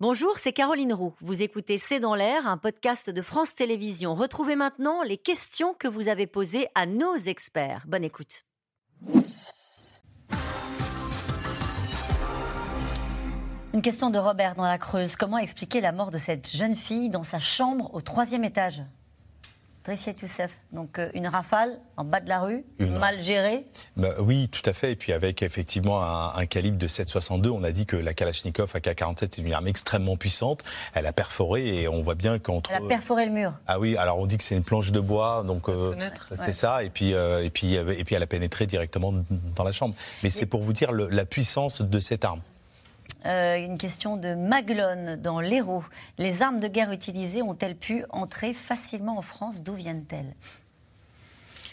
Bonjour, c'est Caroline Roux. Vous écoutez C'est dans l'air, un podcast de France Télévisions. Retrouvez maintenant les questions que vous avez posées à nos experts. Bonne écoute. Une question de Robert dans la Creuse. Comment expliquer la mort de cette jeune fille dans sa chambre au troisième étage? Youssef, donc euh, une rafale en bas de la rue, mal gérée bah, Oui, tout à fait. Et puis avec effectivement un, calibre de 7,62, on a dit que la Kalachnikov AK-47, c'est une arme extrêmement puissante. Elle a perforé et on voit bien qu'entre... Elle a perforé le mur. Ah oui, alors on dit que c'est une planche de bois, donc euh, c'est ça. Et puis, euh, et, puis, et puis elle a pénétré directement dans la chambre. Mais c'est pour vous dire la puissance de cette arme. Euh, une question de Maglone dans l'Hérault. Les armes de guerre utilisées ont-elles pu entrer facilement en France? D'où viennent-elles?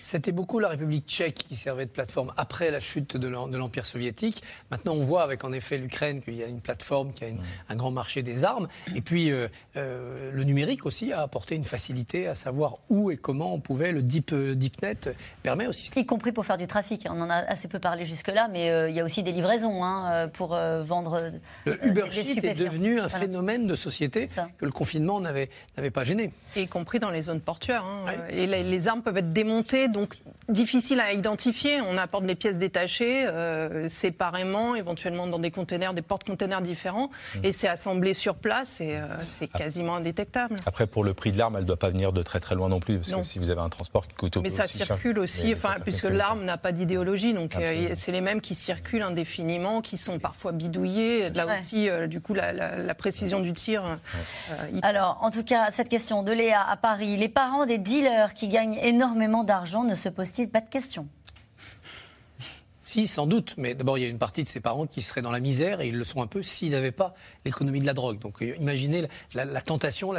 C'était beaucoup la République tchèque qui servait de plateforme après la chute de l'Empire soviétique. Maintenant, on voit avec en effet l'Ukraine qu'il y a une plateforme, qu'il y a un grand marché des armes. Et puis, euh, euh, le numérique aussi a apporté une facilité à savoir où et comment on pouvait. Le deep, euh, DeepNet permet aussi. Y compris pour faire du trafic. On en a assez peu parlé jusque-là, mais il y a aussi des livraisons hein, pour vendre. Le Uber est devenu un phénomène de société que le confinement n'avait pas gêné. Y compris dans les zones portuaires. Hein. Et les, les armes peuvent être démontées donc difficile à identifier. On apporte les pièces détachées euh, séparément, éventuellement dans des containers, des porte-containers différents, mmh. et c'est assemblé sur place et euh, c'est quasiment indétectable. Après, pour le prix de l'arme, elle ne doit pas venir de très très loin non plus, parce que si vous avez un transport qui coûte Mais ça circule aussi, enfin, puisque l'arme n'a pas d'idéologie, donc euh, c'est les mêmes qui circulent indéfiniment, qui sont parfois bidouillés. Là aussi, du coup, la, précision du tir. Alors, en tout cas, cette question de Léa à Paris, les parents des dealers qui gagnent énormément d'argent ne se pas de questions si, sans doute. Mais d'abord, il y a une partie de ses parents qui seraient dans la misère et ils le sont un peu s'ils n'avaient pas l'économie de la drogue. Donc euh, imaginez la, tentation, mm.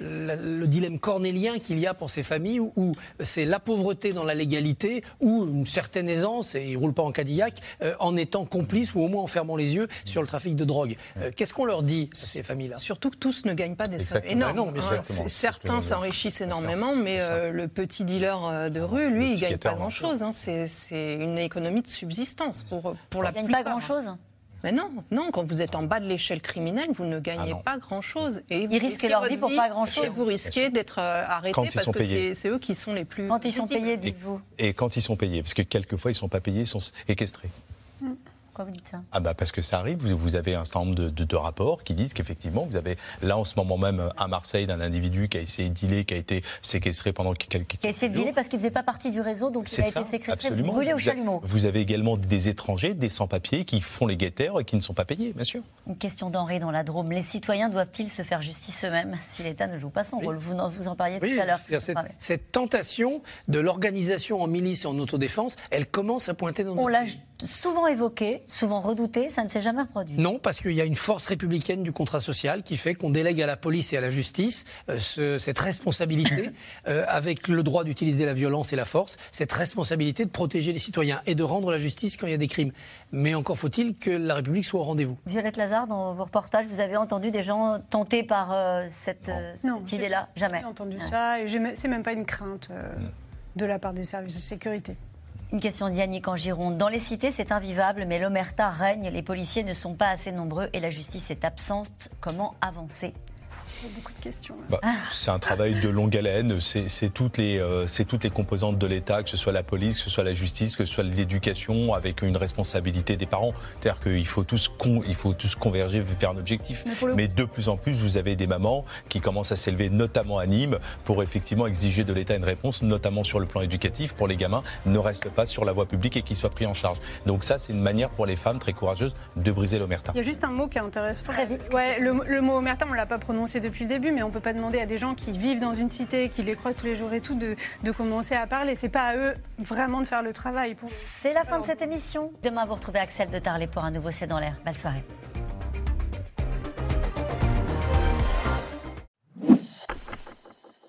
le dilemme cornélien qu'il y a pour ces familles où, c'est la pauvreté dans la légalité ou une certaine aisance, et ils ne roulent pas en Cadillac, euh, en étant complices ou au moins en fermant les yeux sur le trafic de drogue. Euh, qu'est-ce qu'on leur dit à ces familles-là? Surtout que tous ne gagnent pas des sommes énormes. Hein. certains s'enrichissent énormément, mais le petit dealer de rue, lui, il ne gagne pas grand-chose. Hein. C'est une économie de subsistance pour, pour la plupart. pas grand-chose mais non, non, quand vous êtes en bas de l'échelle criminelle, vous ne gagnez ah pas grand-chose. Et ils risquent leur vie pour pas grand-chose. Et vous risquez d'être euh, arrêté parce que c'est eux qui sont les plus. Quand ils sont payés, dites-vous. Et, quand ils sont payés, parce que quelquefois ils ne sont pas payés, ils sont équestrés. Pourquoi vous dites ça? Ah bah Parce que ça arrive, vous, avez un certain nombre de, rapports qui disent qu'effectivement, vous avez là en ce moment même à Marseille d'un individu qui a essayé de dealer, qui a été séquestré pendant quelques Qui a essayé de dealer parce qu'il ne faisait pas partie du réseau, donc il a été séquestré, brûlé au chalumeau. Vous avez également des étrangers, des sans-papiers qui font les guetteurs et qui ne sont pas payés, bien sûr. Une question d'Henri dans la Drôme. Les citoyens doivent-ils se faire justice eux-mêmes si l'État ne joue pas son rôle? Vous en, vous en parliez tout à l'heure. Cette, cette, tentation de l'organisation en milice et en autodéfense, elle commence à pointer dans On l'a souvent évoqué, souvent redouté ça ne s'est jamais produit. Non, parce qu'il y a une force républicaine du contrat social qui fait qu'on délègue à la police et à la justice euh, cette responsabilité, euh, avec le droit d'utiliser la violence et la force, cette responsabilité de protéger les citoyens et de rendre la justice quand il y a des crimes. Mais encore faut-il que la République soit au rendez-vous. Violette Lazare, dans vos reportages, vous avez entendu des gens tentés par euh, cette, idée-là? Jamais. J'ai entendu ça et c'est même pas une crainte de la part des services de sécurité. Une question d'Yannick en Gironde. Dans les cités, c'est invivable, mais l'omerta règne, les policiers ne sont pas assez nombreux et la justice est absente. Comment avancer? Beaucoup de questions. Bah, ah. C'est un travail de longue haleine. C'est toutes, les, euh, toutes les composantes de l'État, que ce soit la police, que ce soit la justice, que ce soit l'éducation, avec une responsabilité des parents. C'est-à-dire qu'il faut, tous il faut tous converger vers un objectif. Mais, de plus en plus, vous avez des mamans qui commencent à s'élever, notamment à Nîmes, pour effectivement exiger de l'État une réponse, notamment sur le plan éducatif, pour les gamins, ne restent pas sur la voie publique et qu'ils soient pris en charge. Donc ça, c'est une manière pour les femmes très courageuses de briser l'omerta. Il y a juste un mot qui est intéressant. Très vite. Ouais, le, le mot omerta, on ne l'a pas prononcé depuis depuis le début, mais on ne peut pas demander à des gens qui vivent dans une cité, qui les croisent tous les jours et tout, de, commencer à parler. C'est pas à eux vraiment de faire le travail. C'est la fin de cette émission. Demain, vous retrouvez Axel de Tarlet pour un nouveau C'est dans l'air. Belle soirée.